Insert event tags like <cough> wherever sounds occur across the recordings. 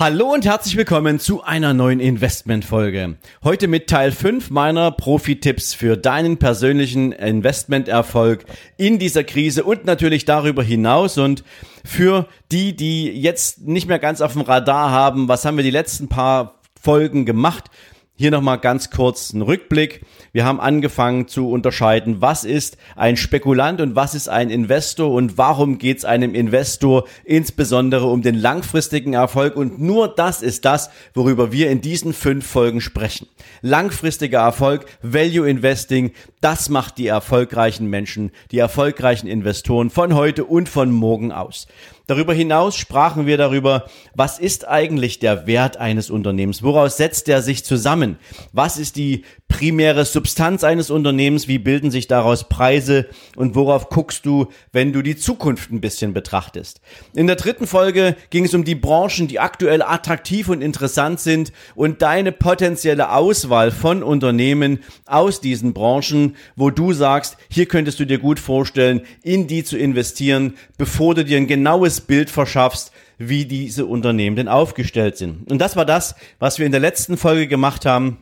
Hallo und herzlich willkommen zu einer neuen Investmentfolge. Heute mit Teil 5 meiner Profi-Tipps für deinen persönlichen Investmenterfolg in dieser Krise und natürlich darüber hinaus und für die, die jetzt nicht mehr ganz auf dem Radar haben, was haben wir die letzten paar Folgen gemacht? Hier nochmal ganz kurz ein Rückblick. Wir haben angefangen zu unterscheiden, was ist ein Spekulant und was ist ein Investor und warum geht es einem Investor insbesondere um den langfristigen Erfolg. Und nur das ist das, worüber wir in diesen fünf Folgen sprechen. Langfristiger Erfolg, Value Investing, das macht die erfolgreichen Menschen, die erfolgreichen Investoren von heute und von morgen aus. Darüber hinaus sprachen wir darüber, was ist eigentlich der Wert eines Unternehmens? Woraus setzt er sich zusammen? Was ist die primäre Substanz eines Unternehmens? Wie bilden sich daraus Preise? Und worauf guckst du, wenn du die Zukunft ein bisschen betrachtest? In der dritten Folge ging es um die Branchen, die aktuell attraktiv und interessant sind und deine potenzielle Auswahl von Unternehmen aus diesen Branchen, wo du sagst, hier könntest du dir gut vorstellen, in die zu investieren, bevor du dir ein genaues Bild verschaffst, wie diese Unternehmen denn aufgestellt sind. Und das war das, was wir in der letzten Folge gemacht haben.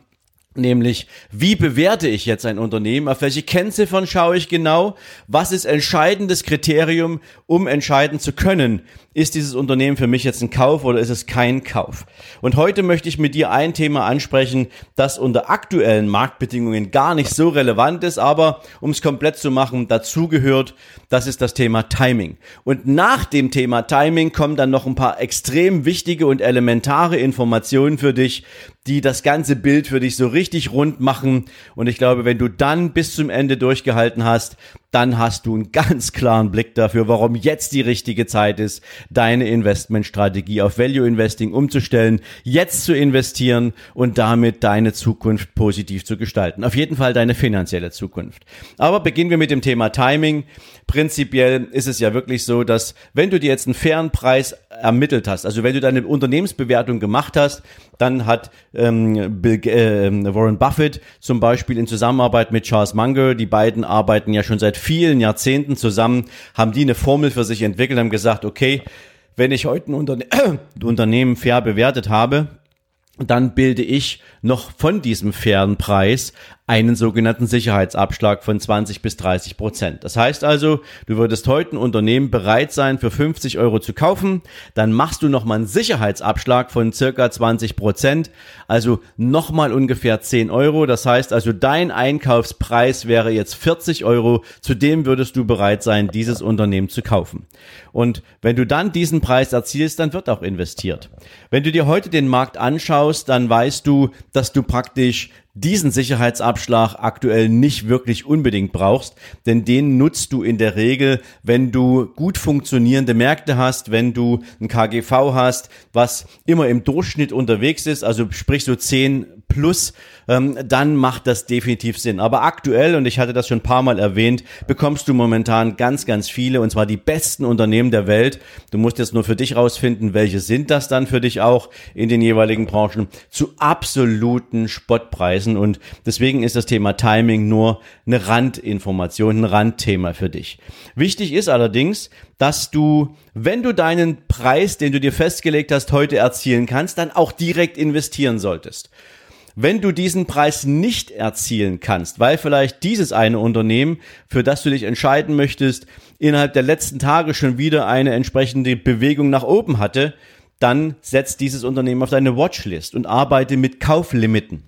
Nämlich, wie bewerte ich jetzt ein Unternehmen? Auf welche Kennziffern schaue ich genau? Was ist entscheidendes Kriterium, um entscheiden zu können? Ist dieses Unternehmen für mich jetzt ein Kauf oder ist es kein Kauf? Und heute möchte ich mit dir ein Thema ansprechen, das unter aktuellen Marktbedingungen gar nicht so relevant ist, aber um es komplett zu machen, dazugehört, das ist das Thema Timing. Und nach dem Thema Timing kommen dann noch ein paar extrem wichtige und elementare Informationen für dich, die das ganze Bild für dich so richtig rund machen. Und ich glaube, wenn du dann bis zum Ende durchgehalten hast, dann hast du einen ganz klaren Blick dafür, warum jetzt die richtige Zeit ist, deine Investmentstrategie auf Value Investing umzustellen, jetzt zu investieren und damit deine Zukunft positiv zu gestalten. Auf jeden Fall deine finanzielle Zukunft. Aber beginnen wir mit dem Thema Timing. Prinzipiell ist es ja wirklich so, dass wenn du dir jetzt einen fairen Preis ermittelt hast, also wenn du deine Unternehmensbewertung gemacht hast, dann hat ähm, Bill, äh, Warren Buffett zum Beispiel in Zusammenarbeit mit Charles Munger, die beiden arbeiten ja schon seit vielen Jahrzehnten zusammen, haben die eine Formel für sich entwickelt, haben gesagt, okay, wenn ich heute ein Unterne <coughs> Unternehmen fair bewertet habe, dann bilde ich noch von diesem fairen Preis einen sogenannten Sicherheitsabschlag von 20 bis 30 Prozent. Das heißt also, du würdest heute ein Unternehmen bereit sein, für 50 Euro zu kaufen, dann machst du nochmal einen Sicherheitsabschlag von circa 20 Prozent, also nochmal ungefähr 10 Euro. Das heißt also, dein Einkaufspreis wäre jetzt 40 Euro, zudem würdest du bereit sein, dieses Unternehmen zu kaufen. Und wenn du dann diesen Preis erzielst, dann wird auch investiert. Wenn du dir heute den Markt anschaust, dann weißt du, dass du praktisch diesen Sicherheitsabschlag aktuell nicht wirklich unbedingt brauchst, denn den nutzt du in der Regel, wenn du gut funktionierende Märkte hast, wenn du ein KGV hast, was immer im Durchschnitt unterwegs ist, also sprich so 10 plus, ähm, dann macht das definitiv Sinn. Aber aktuell, und ich hatte das schon ein paar Mal erwähnt, bekommst du momentan ganz, ganz viele, und zwar die besten Unternehmen der Welt. Du musst jetzt nur für dich rausfinden, welche sind das dann für dich auch in den jeweiligen Branchen, zu absoluten Spottpreisen. Und deswegen ist das Thema Timing nur eine Randinformation, ein Randthema für dich. Wichtig ist allerdings, dass du, wenn du deinen Preis, den du dir festgelegt hast, heute erzielen kannst, dann auch direkt investieren solltest. Wenn du diesen Preis nicht erzielen kannst, weil vielleicht dieses eine Unternehmen, für das du dich entscheiden möchtest, innerhalb der letzten Tage schon wieder eine entsprechende Bewegung nach oben hatte, dann setzt dieses Unternehmen auf deine Watchlist und arbeite mit Kauflimiten.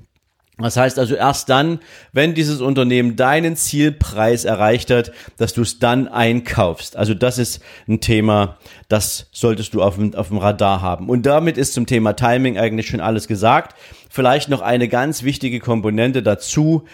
Das heißt also erst dann, wenn dieses Unternehmen deinen Zielpreis erreicht hat, dass du es dann einkaufst. Also das ist ein Thema, das solltest du auf dem, auf dem Radar haben. Und damit ist zum Thema Timing eigentlich schon alles gesagt. Vielleicht noch eine ganz wichtige Komponente dazu.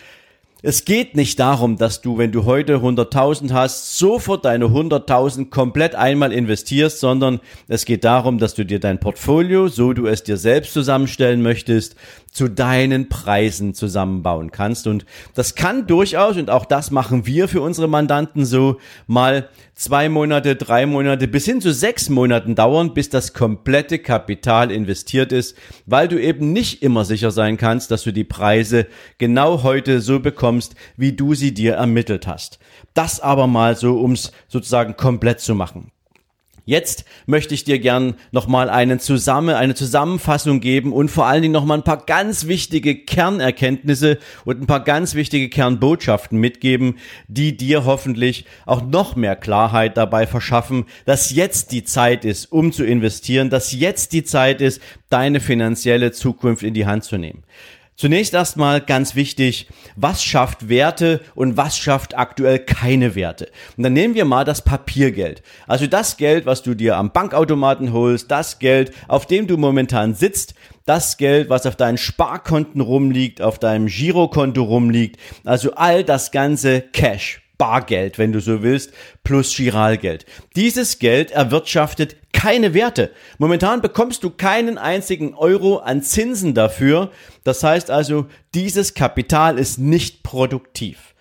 Es geht nicht darum, dass du, wenn du heute 100.000 hast, sofort deine 100.000 komplett einmal investierst, sondern es geht darum, dass du dir dein Portfolio, so du es dir selbst zusammenstellen möchtest, zu deinen Preisen zusammenbauen kannst. Und das kann durchaus, und auch das machen wir für unsere Mandanten so, mal zwei Monate, drei Monate bis hin zu sechs Monaten dauern, bis das komplette Kapital investiert ist, weil du eben nicht immer sicher sein kannst, dass du die Preise genau heute so bekommst, wie du sie dir ermittelt hast. Das aber mal so, ums sozusagen komplett zu machen. Jetzt möchte ich dir gern nochmal einen zusammen, eine Zusammenfassung geben und vor allen Dingen nochmal ein paar ganz wichtige Kernerkenntnisse und ein paar ganz wichtige Kernbotschaften mitgeben, die dir hoffentlich auch noch mehr Klarheit dabei verschaffen, dass jetzt die Zeit ist, um zu investieren, dass jetzt die Zeit ist, deine finanzielle Zukunft in die Hand zu nehmen. Zunächst erstmal ganz wichtig, was schafft Werte und was schafft aktuell keine Werte? Und dann nehmen wir mal das Papiergeld. Also das Geld, was du dir am Bankautomaten holst, das Geld, auf dem du momentan sitzt, das Geld, was auf deinen Sparkonten rumliegt, auf deinem Girokonto rumliegt, also all das ganze Cash. Bargeld, wenn du so willst, plus Giralgeld. Dieses Geld erwirtschaftet keine Werte. Momentan bekommst du keinen einzigen Euro an Zinsen dafür. Das heißt also, dieses Kapital ist nicht produktiv.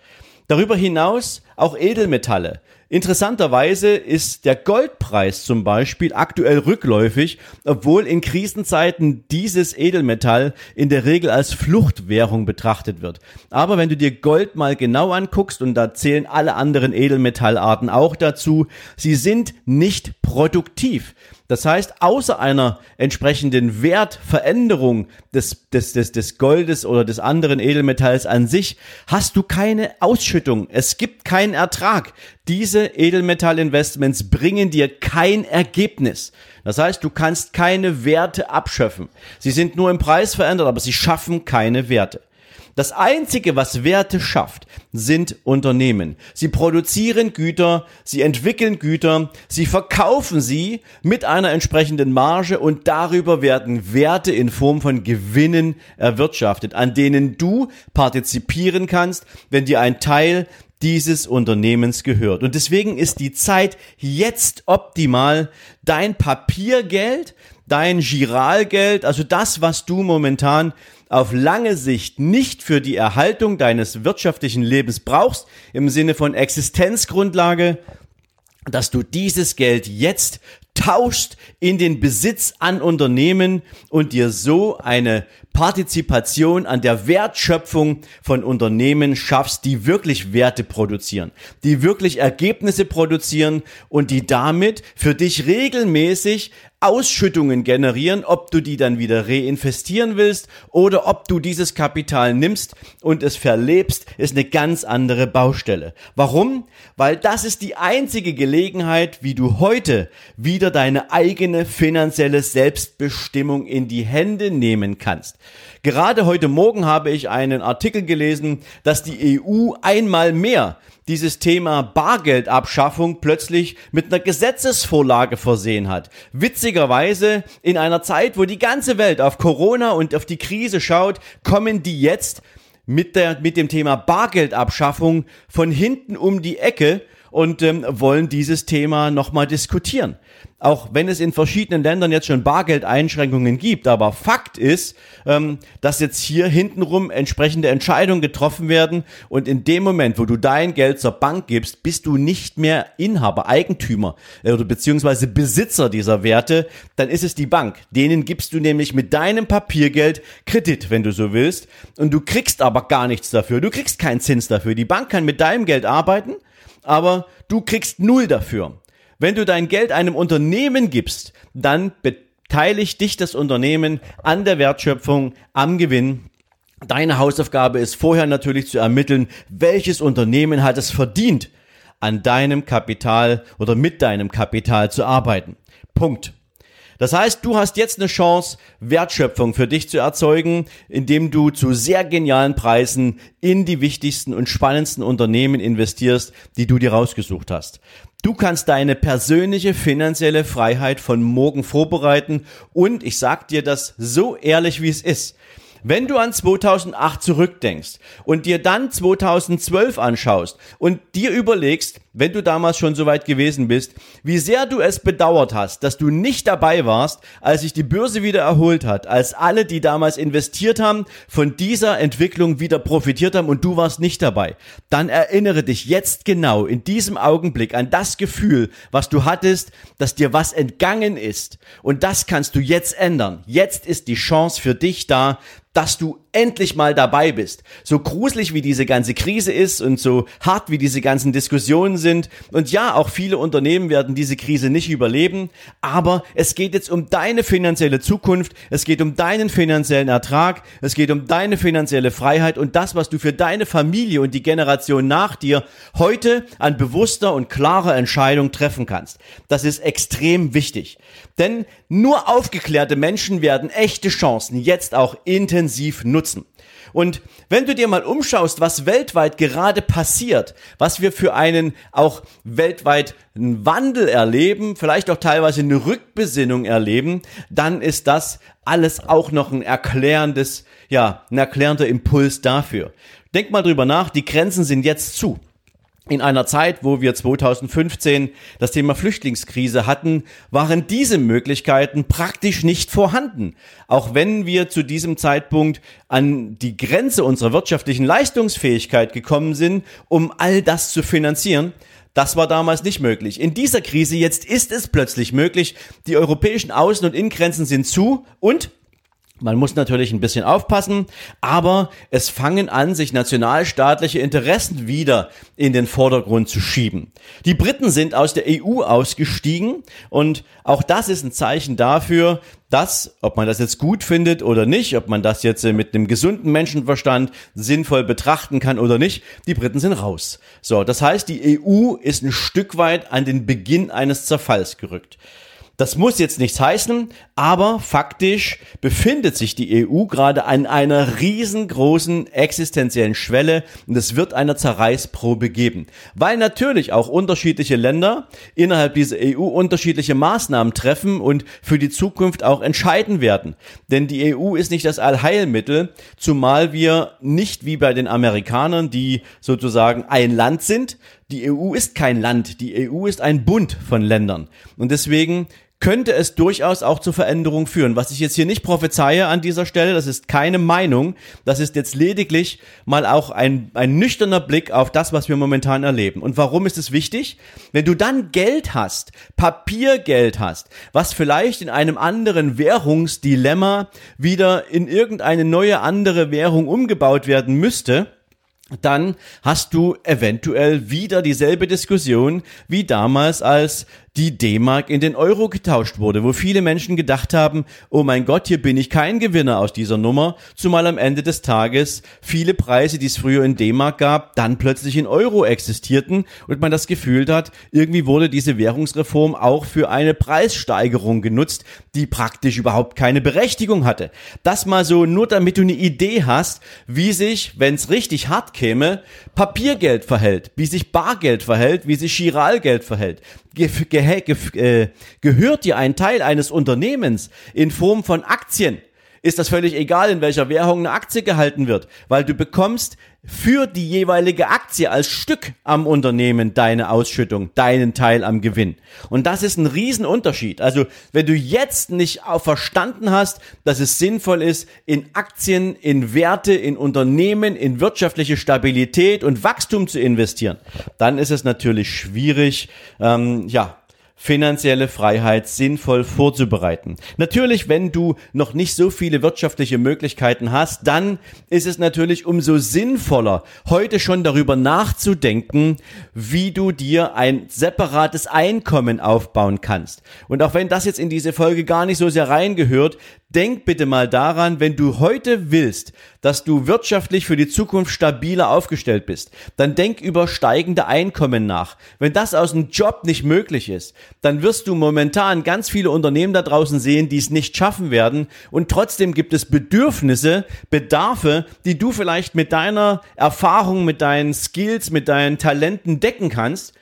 Darüber hinaus auch Edelmetalle. Interessanterweise ist der Goldpreis zum Beispiel aktuell rückläufig, obwohl in Krisenzeiten dieses Edelmetall in der Regel als Fluchtwährung betrachtet wird. Aber wenn du dir Gold mal genau anguckst, und da zählen alle anderen Edelmetallarten auch dazu, sie sind nicht produktiv. Das heißt, außer einer entsprechenden Wertveränderung des, des, des, des Goldes oder des anderen Edelmetalls an sich, hast du keine Ausschüttung. Es gibt keinen Ertrag. Diese Edelmetallinvestments bringen dir kein Ergebnis. Das heißt, du kannst keine Werte abschöpfen. Sie sind nur im Preis verändert, aber sie schaffen keine Werte. Das Einzige, was Werte schafft, sind Unternehmen. Sie produzieren Güter, sie entwickeln Güter, sie verkaufen sie mit einer entsprechenden Marge und darüber werden Werte in Form von Gewinnen erwirtschaftet, an denen du partizipieren kannst, wenn dir ein Teil dieses Unternehmens gehört. Und deswegen ist die Zeit jetzt optimal, dein Papiergeld, dein Giralgeld, also das, was du momentan auf lange Sicht nicht für die Erhaltung deines wirtschaftlichen Lebens brauchst, im Sinne von Existenzgrundlage, dass du dieses Geld jetzt tauschst in den Besitz an Unternehmen und dir so eine Partizipation an der Wertschöpfung von Unternehmen schaffst, die wirklich Werte produzieren, die wirklich Ergebnisse produzieren und die damit für dich regelmäßig Ausschüttungen generieren, ob du die dann wieder reinvestieren willst oder ob du dieses Kapital nimmst und es verlebst, ist eine ganz andere Baustelle. Warum? Weil das ist die einzige Gelegenheit, wie du heute wieder deine eigene finanzielle Selbstbestimmung in die Hände nehmen kannst. Gerade heute Morgen habe ich einen Artikel gelesen, dass die EU einmal mehr dieses Thema Bargeldabschaffung plötzlich mit einer Gesetzesvorlage versehen hat. Witzigerweise in einer Zeit, wo die ganze Welt auf Corona und auf die Krise schaut, kommen die jetzt mit, der, mit dem Thema Bargeldabschaffung von hinten um die Ecke und ähm, wollen dieses Thema nochmal diskutieren auch wenn es in verschiedenen Ländern jetzt schon Bargeldeinschränkungen gibt, aber Fakt ist, ähm, dass jetzt hier hintenrum entsprechende Entscheidungen getroffen werden und in dem Moment, wo du dein Geld zur Bank gibst, bist du nicht mehr Inhaber, Eigentümer äh, oder beziehungsweise Besitzer dieser Werte, dann ist es die Bank. Denen gibst du nämlich mit deinem Papiergeld Kredit, wenn du so willst, und du kriegst aber gar nichts dafür. Du kriegst keinen Zins dafür. Die Bank kann mit deinem Geld arbeiten, aber du kriegst null dafür. Wenn du dein Geld einem Unternehmen gibst, dann beteiligt dich das Unternehmen an der Wertschöpfung, am Gewinn. Deine Hausaufgabe ist vorher natürlich zu ermitteln, welches Unternehmen hat es verdient, an deinem Kapital oder mit deinem Kapital zu arbeiten. Punkt. Das heißt, du hast jetzt eine Chance, Wertschöpfung für dich zu erzeugen, indem du zu sehr genialen Preisen in die wichtigsten und spannendsten Unternehmen investierst, die du dir rausgesucht hast. Du kannst deine persönliche finanzielle Freiheit von morgen vorbereiten und ich sag dir das so ehrlich, wie es ist. Wenn du an 2008 zurückdenkst und dir dann 2012 anschaust und dir überlegst, wenn du damals schon so weit gewesen bist, wie sehr du es bedauert hast, dass du nicht dabei warst, als sich die Börse wieder erholt hat, als alle, die damals investiert haben, von dieser Entwicklung wieder profitiert haben und du warst nicht dabei, dann erinnere dich jetzt genau in diesem Augenblick an das Gefühl, was du hattest, dass dir was entgangen ist. Und das kannst du jetzt ändern. Jetzt ist die Chance für dich da, dass du endlich mal dabei bist. So gruselig wie diese ganze Krise ist und so hart wie diese ganzen Diskussionen sind. Und ja, auch viele Unternehmen werden diese Krise nicht überleben. Aber es geht jetzt um deine finanzielle Zukunft. Es geht um deinen finanziellen Ertrag. Es geht um deine finanzielle Freiheit und das, was du für deine Familie und die Generation nach dir heute an bewusster und klarer Entscheidung treffen kannst. Das ist extrem wichtig. Denn nur aufgeklärte Menschen werden echte Chancen jetzt auch intensiv nutzen. Und wenn du dir mal umschaust, was weltweit gerade passiert, was wir für einen auch weltweit Wandel erleben, vielleicht auch teilweise eine Rückbesinnung erleben, dann ist das alles auch noch ein erklärendes, ja, ein erklärender Impuls dafür. Denk mal drüber nach, die Grenzen sind jetzt zu in einer Zeit, wo wir 2015 das Thema Flüchtlingskrise hatten, waren diese Möglichkeiten praktisch nicht vorhanden. Auch wenn wir zu diesem Zeitpunkt an die Grenze unserer wirtschaftlichen Leistungsfähigkeit gekommen sind, um all das zu finanzieren, das war damals nicht möglich. In dieser Krise jetzt ist es plötzlich möglich. Die europäischen Außen- und Innengrenzen sind zu und man muss natürlich ein bisschen aufpassen, aber es fangen an, sich nationalstaatliche Interessen wieder in den Vordergrund zu schieben. Die Briten sind aus der EU ausgestiegen und auch das ist ein Zeichen dafür, dass, ob man das jetzt gut findet oder nicht, ob man das jetzt mit einem gesunden Menschenverstand sinnvoll betrachten kann oder nicht, die Briten sind raus. So, das heißt, die EU ist ein Stück weit an den Beginn eines Zerfalls gerückt. Das muss jetzt nichts heißen, aber faktisch befindet sich die EU gerade an einer riesengroßen existenziellen Schwelle und es wird eine Zerreißprobe geben. Weil natürlich auch unterschiedliche Länder innerhalb dieser EU unterschiedliche Maßnahmen treffen und für die Zukunft auch entscheiden werden. Denn die EU ist nicht das Allheilmittel, zumal wir nicht wie bei den Amerikanern, die sozusagen ein Land sind, die EU ist kein Land, die EU ist ein Bund von Ländern. Und deswegen könnte es durchaus auch zu Veränderungen führen. Was ich jetzt hier nicht prophezeie an dieser Stelle, das ist keine Meinung, das ist jetzt lediglich mal auch ein, ein nüchterner Blick auf das, was wir momentan erleben. Und warum ist es wichtig? Wenn du dann Geld hast, Papiergeld hast, was vielleicht in einem anderen Währungsdilemma wieder in irgendeine neue andere Währung umgebaut werden müsste, dann hast du eventuell wieder dieselbe Diskussion wie damals, als die D-Mark in den Euro getauscht wurde, wo viele Menschen gedacht haben, oh mein Gott, hier bin ich kein Gewinner aus dieser Nummer, zumal am Ende des Tages viele Preise, die es früher in D-Mark gab, dann plötzlich in Euro existierten und man das Gefühl hat, irgendwie wurde diese Währungsreform auch für eine Preissteigerung genutzt, die praktisch überhaupt keine Berechtigung hatte. Das mal so nur damit du eine Idee hast, wie sich, wenn es richtig hart käme, Papiergeld verhält, wie sich Bargeld verhält, wie sich Chiralgeld verhält. Ge ge ge äh, gehört dir ein Teil eines Unternehmens in Form von Aktien, ist das völlig egal, in welcher Währung eine Aktie gehalten wird, weil du bekommst für die jeweilige Aktie als Stück am Unternehmen deine Ausschüttung, deinen Teil am Gewinn. Und das ist ein Riesenunterschied. Also wenn du jetzt nicht verstanden hast, dass es sinnvoll ist, in Aktien, in Werte, in Unternehmen, in wirtschaftliche Stabilität und Wachstum zu investieren, dann ist es natürlich schwierig, ähm, ja, finanzielle Freiheit sinnvoll vorzubereiten. Natürlich, wenn du noch nicht so viele wirtschaftliche Möglichkeiten hast, dann ist es natürlich umso sinnvoller, heute schon darüber nachzudenken, wie du dir ein separates Einkommen aufbauen kannst. Und auch wenn das jetzt in diese Folge gar nicht so sehr reingehört, denk bitte mal daran, wenn du heute willst, dass du wirtschaftlich für die Zukunft stabiler aufgestellt bist, dann denk über steigende Einkommen nach. Wenn das aus dem Job nicht möglich ist, dann wirst du momentan ganz viele Unternehmen da draußen sehen, die es nicht schaffen werden und trotzdem gibt es Bedürfnisse, Bedarfe, die du vielleicht mit deiner Erfahrung, mit deinen Skills, mit deinen Talenten decken kannst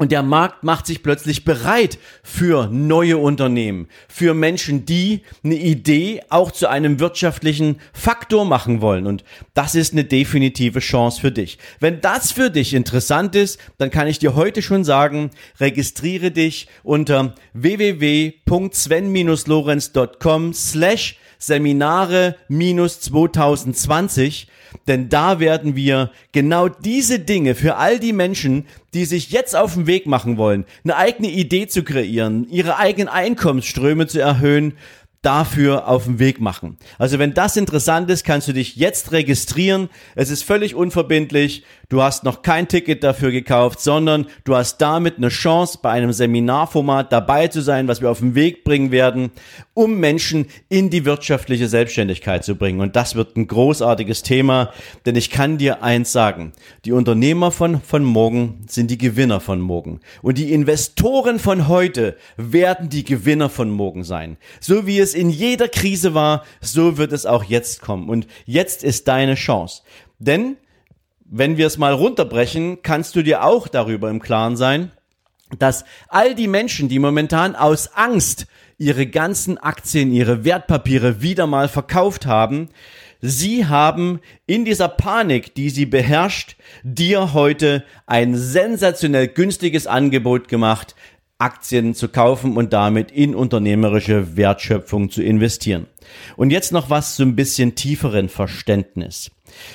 Und der Markt macht sich plötzlich bereit für neue Unternehmen, für Menschen, die eine Idee auch zu einem wirtschaftlichen Faktor machen wollen. Und das ist eine definitive Chance für dich. Wenn das für dich interessant ist, dann kann ich dir heute schon sagen, registriere dich unter www.sven-lorenz.com slash Seminare minus 2020 denn da werden wir genau diese Dinge für all die Menschen, die sich jetzt auf den Weg machen wollen, eine eigene Idee zu kreieren, ihre eigenen Einkommensströme zu erhöhen, dafür auf den Weg machen. Also wenn das interessant ist, kannst du dich jetzt registrieren. Es ist völlig unverbindlich. Du hast noch kein Ticket dafür gekauft, sondern du hast damit eine Chance, bei einem Seminarformat dabei zu sein, was wir auf den Weg bringen werden, um Menschen in die wirtschaftliche Selbstständigkeit zu bringen. Und das wird ein großartiges Thema, denn ich kann dir eins sagen. Die Unternehmer von, von morgen sind die Gewinner von morgen. Und die Investoren von heute werden die Gewinner von morgen sein. So wie es in jeder Krise war, so wird es auch jetzt kommen. Und jetzt ist deine Chance. Denn wenn wir es mal runterbrechen, kannst du dir auch darüber im Klaren sein, dass all die Menschen, die momentan aus Angst ihre ganzen Aktien, ihre Wertpapiere wieder mal verkauft haben, sie haben in dieser Panik, die sie beherrscht, dir heute ein sensationell günstiges Angebot gemacht, Aktien zu kaufen und damit in unternehmerische Wertschöpfung zu investieren. Und jetzt noch was zu ein bisschen tieferen Verständnis.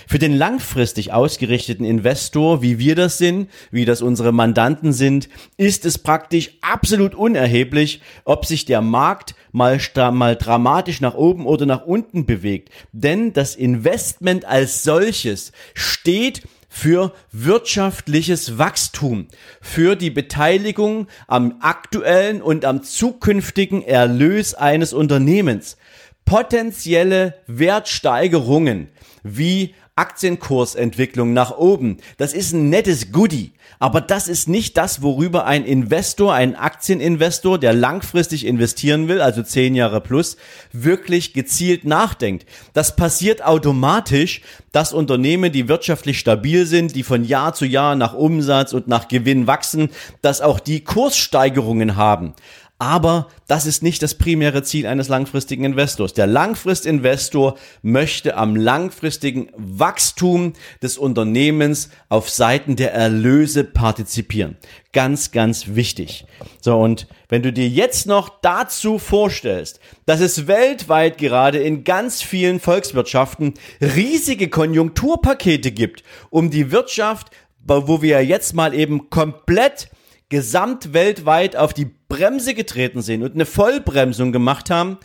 Für den langfristig ausgerichteten Investor, wie wir das sind, wie das unsere Mandanten sind, ist es praktisch absolut unerheblich, ob sich der Markt mal, mal dramatisch nach oben oder nach unten bewegt. Denn das Investment als solches steht für wirtschaftliches Wachstum, für die Beteiligung am aktuellen und am zukünftigen Erlös eines Unternehmens. Potenzielle Wertsteigerungen wie Aktienkursentwicklung nach oben. Das ist ein nettes Goodie. Aber das ist nicht das, worüber ein Investor, ein Aktieninvestor, der langfristig investieren will, also zehn Jahre plus, wirklich gezielt nachdenkt. Das passiert automatisch, dass Unternehmen, die wirtschaftlich stabil sind, die von Jahr zu Jahr nach Umsatz und nach Gewinn wachsen, dass auch die Kurssteigerungen haben. Aber das ist nicht das primäre Ziel eines langfristigen Investors. Der Langfristinvestor möchte am langfristigen Wachstum des Unternehmens auf Seiten der Erlöse partizipieren. Ganz, ganz wichtig. So, und wenn du dir jetzt noch dazu vorstellst, dass es weltweit gerade in ganz vielen Volkswirtschaften riesige Konjunkturpakete gibt, um die Wirtschaft, wo wir jetzt mal eben komplett gesamtweltweit auf die Bremse getreten sind und eine Vollbremsung gemacht haben,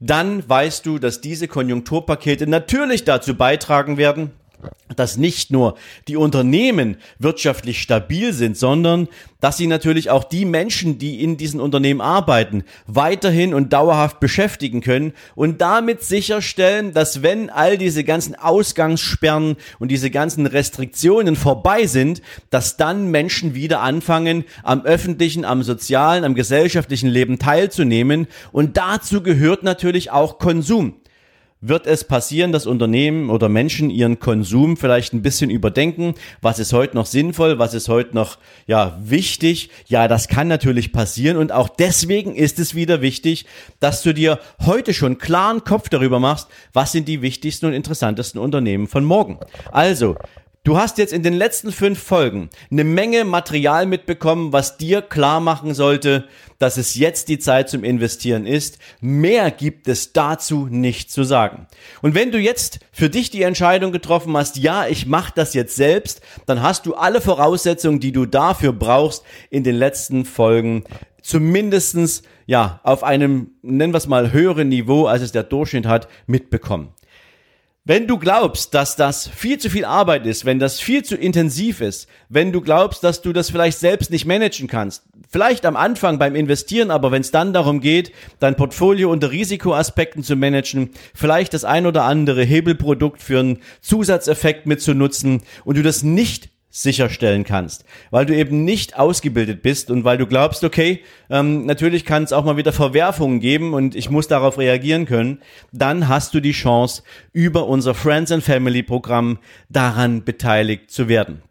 dann weißt du, dass diese Konjunkturpakete natürlich dazu beitragen werden, dass nicht nur die Unternehmen wirtschaftlich stabil sind, sondern dass sie natürlich auch die Menschen, die in diesen Unternehmen arbeiten, weiterhin und dauerhaft beschäftigen können und damit sicherstellen, dass wenn all diese ganzen Ausgangssperren und diese ganzen Restriktionen vorbei sind, dass dann Menschen wieder anfangen, am öffentlichen, am sozialen, am gesellschaftlichen Leben teilzunehmen. Und dazu gehört natürlich auch Konsum wird es passieren, dass Unternehmen oder Menschen ihren Konsum vielleicht ein bisschen überdenken. Was ist heute noch sinnvoll? Was ist heute noch, ja, wichtig? Ja, das kann natürlich passieren. Und auch deswegen ist es wieder wichtig, dass du dir heute schon klaren Kopf darüber machst, was sind die wichtigsten und interessantesten Unternehmen von morgen. Also, Du hast jetzt in den letzten fünf Folgen eine Menge Material mitbekommen, was dir klar machen sollte, dass es jetzt die Zeit zum Investieren ist. Mehr gibt es dazu nicht zu sagen. Und wenn du jetzt für dich die Entscheidung getroffen hast, ja, ich mache das jetzt selbst, dann hast du alle Voraussetzungen, die du dafür brauchst, in den letzten Folgen zumindestens ja, auf einem, nennen wir es mal, höheren Niveau, als es der Durchschnitt hat, mitbekommen. Wenn du glaubst, dass das viel zu viel Arbeit ist, wenn das viel zu intensiv ist, wenn du glaubst, dass du das vielleicht selbst nicht managen kannst, vielleicht am Anfang beim Investieren, aber wenn es dann darum geht, dein Portfolio unter Risikoaspekten zu managen, vielleicht das ein oder andere Hebelprodukt für einen Zusatzeffekt mitzunutzen und du das nicht sicherstellen kannst, weil du eben nicht ausgebildet bist und weil du glaubst, okay, ähm, natürlich kann es auch mal wieder Verwerfungen geben und ich muss darauf reagieren können, dann hast du die Chance, über unser Friends and Family Programm daran beteiligt zu werden.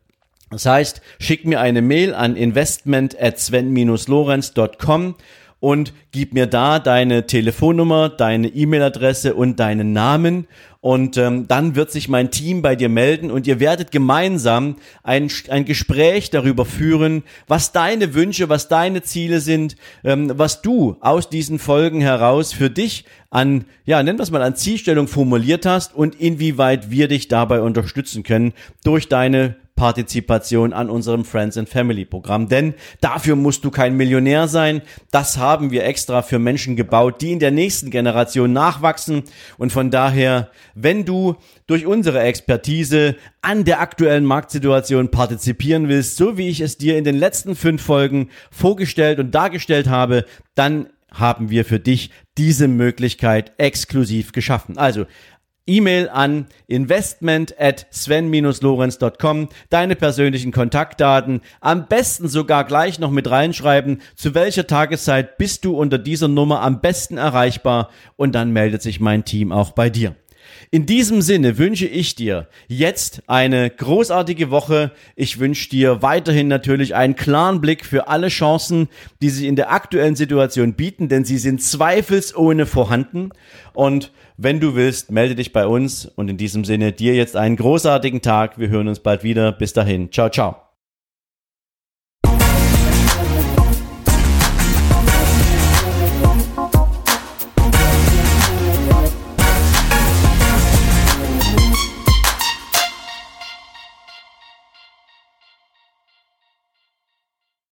Das heißt, schick mir eine Mail an investment at sven-lorenz.com und gib mir da deine Telefonnummer, deine E-Mail-Adresse und deinen Namen und ähm, dann wird sich mein Team bei dir melden und ihr werdet gemeinsam ein, ein Gespräch darüber führen, was deine Wünsche, was deine Ziele sind, ähm, was du aus diesen Folgen heraus für dich an, ja, nennen wir es mal an Zielstellung formuliert hast und inwieweit wir dich dabei unterstützen können durch deine Partizipation an unserem Friends and Family Programm. Denn dafür musst du kein Millionär sein. Das haben wir extra für Menschen gebaut, die in der nächsten Generation nachwachsen. Und von daher, wenn du durch unsere Expertise an der aktuellen Marktsituation partizipieren willst, so wie ich es dir in den letzten fünf Folgen vorgestellt und dargestellt habe, dann haben wir für dich diese Möglichkeit exklusiv geschaffen. Also E-Mail an investment at sven-lorenz.com, deine persönlichen Kontaktdaten, am besten sogar gleich noch mit reinschreiben, zu welcher Tageszeit bist du unter dieser Nummer am besten erreichbar. Und dann meldet sich mein Team auch bei dir. In diesem Sinne wünsche ich dir jetzt eine großartige Woche. Ich wünsche dir weiterhin natürlich einen klaren Blick für alle Chancen, die sich in der aktuellen Situation bieten, denn sie sind zweifelsohne vorhanden. Und wenn du willst, melde dich bei uns. Und in diesem Sinne dir jetzt einen großartigen Tag. Wir hören uns bald wieder. Bis dahin. Ciao, ciao.